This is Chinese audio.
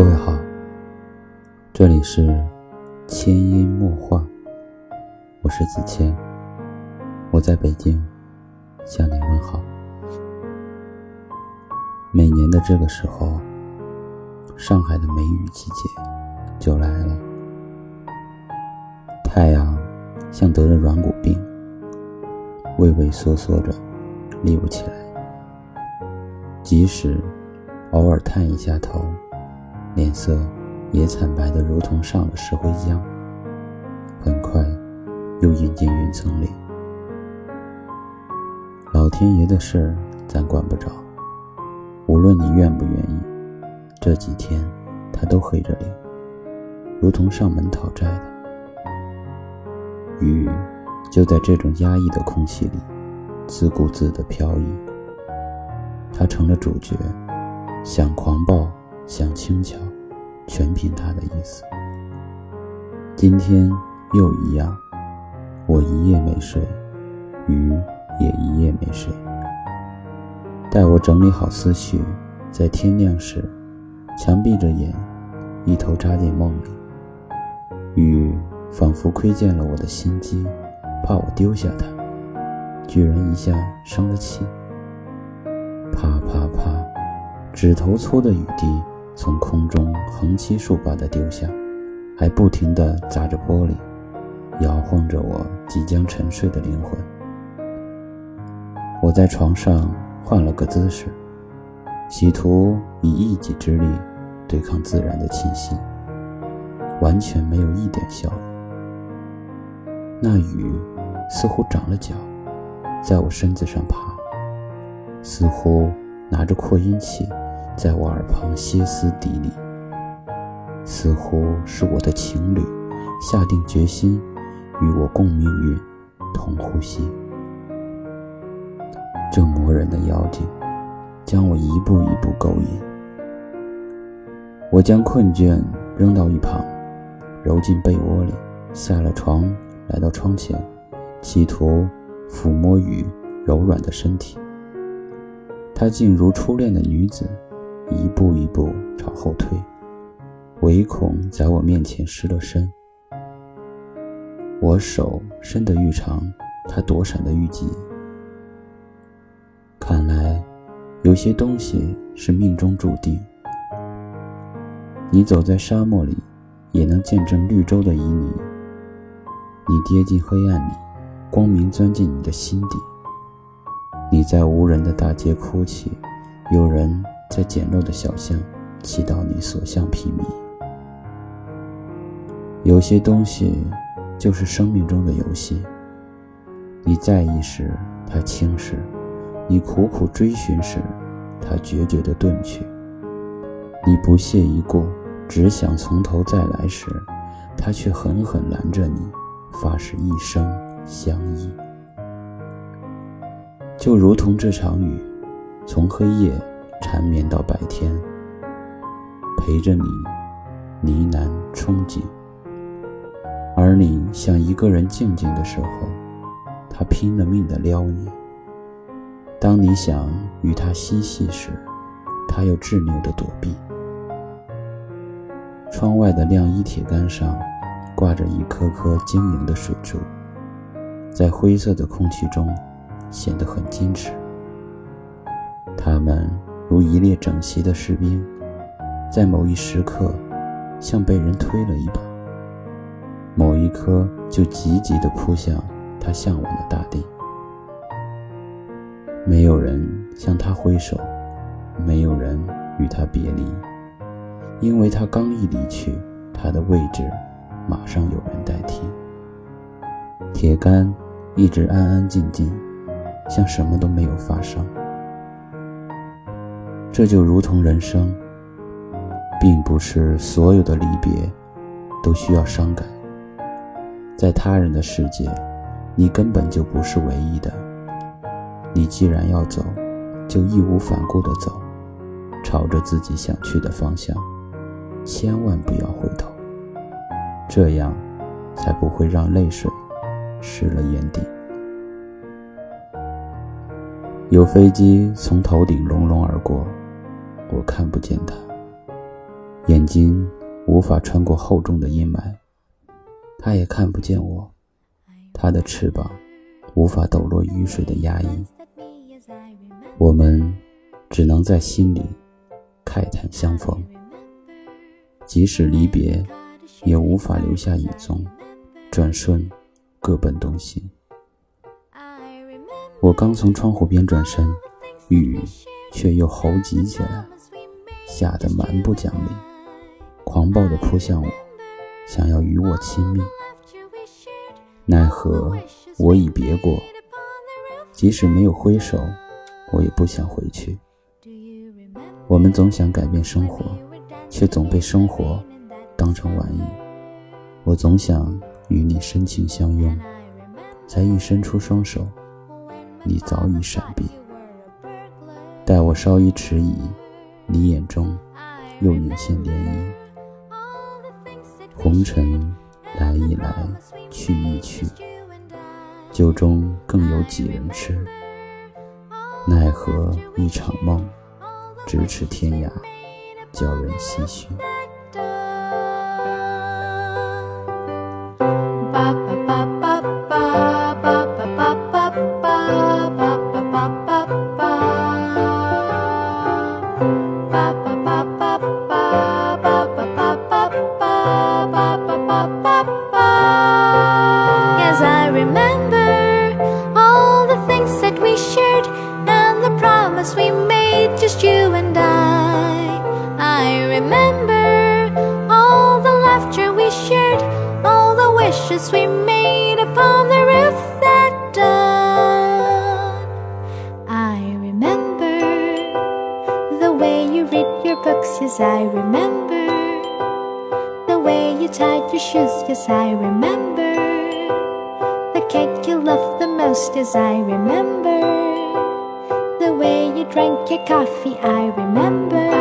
各位好，这里是千音墨画，我是子谦，我在北京向你问好。每年的这个时候，上海的梅雨季节就来了，太阳像得了软骨病，畏畏缩缩着立不起来，即使偶尔探一下头。脸色也惨白的如同上了石灰浆，很快又隐进云层里。老天爷的事儿咱管不着，无论你愿不愿意，这几天他都黑着脸，如同上门讨债的。雨就在这种压抑的空气里，自顾自地飘逸。他成了主角，想狂暴。想轻巧，全凭他的意思。今天又一样，我一夜没睡，鱼也一夜没睡。待我整理好思绪，在天亮时，强闭着眼，一头扎进梦里。雨仿佛窥见了我的心机，怕我丢下它，居然一下生了气。啪啪啪，指头粗的雨滴。从空中横七竖八地丢下，还不停地砸着玻璃，摇晃着我即将沉睡的灵魂。我在床上换了个姿势，企图以一己之力对抗自然的侵袭，完全没有一点效果。那雨似乎长了脚，在我身子上爬，似乎拿着扩音器。在我耳旁歇斯底里，似乎是我的情侣下定决心与我共命运、同呼吸。这磨人的妖精将我一步一步勾引，我将困倦扔到一旁，揉进被窝里，下了床，来到窗前，企图抚摸雨柔软的身体。她竟如初恋的女子。一步一步朝后退，唯恐在我面前失了身。我手伸得愈长，他躲闪得愈急。看来，有些东西是命中注定。你走在沙漠里，也能见证绿洲的旖旎；你跌进黑暗里，光明钻进你的心底。你在无人的大街哭泣，有人。在简陋的小巷，祈祷你所向披靡。有些东西就是生命中的游戏。你在意时，它轻视；你苦苦追寻时，它决绝地遁去。你不屑一顾，只想从头再来时，它却狠狠拦着你，发誓一生相依。就如同这场雨，从黑夜。缠绵到白天，陪着你呢喃憧憬，而你想一个人静静的时候，他拼了命的撩你；当你想与他嬉戏时，他又执拗的躲避。窗外的晾衣铁杆上挂着一颗颗晶莹的水珠，在灰色的空气中显得很矜持。它们。如一列整齐的士兵，在某一时刻，像被人推了一把，某一刻就急急地扑向他向往的大地。没有人向他挥手，没有人与他别离，因为他刚一离去，他的位置马上有人代替。铁杆一直安安静静，像什么都没有发生。这就如同人生，并不是所有的离别都需要伤感。在他人的世界，你根本就不是唯一的。你既然要走，就义无反顾地走，朝着自己想去的方向，千万不要回头，这样才不会让泪水湿了眼底。有飞机从头顶隆隆而过。我看不见他，眼睛无法穿过厚重的阴霾，他也看不见我。他的翅膀无法抖落雨水的压抑。我们只能在心里慨叹相逢，即使离别，也无法留下影踪。转瞬，各奔东西。我刚从窗户边转身，雨却又猴急起来，下得蛮不讲理，狂暴地扑向我，想要与我亲密。奈何我已别过，即使没有挥手。我也不想回去。我们总想改变生活，却总被生活当成玩意。我总想与你深情相拥，才一伸出双手，你早已闪避。待我稍一迟疑，你眼中又隐现涟漪。红尘来一来，去一去，酒中更有几人痴？奈何一场梦，咫尺天涯，叫人唏嘘。I remember. The way you tied your shoes, yes, I remember. The cake you loved the most, yes, I remember. The way you drank your coffee, I remember.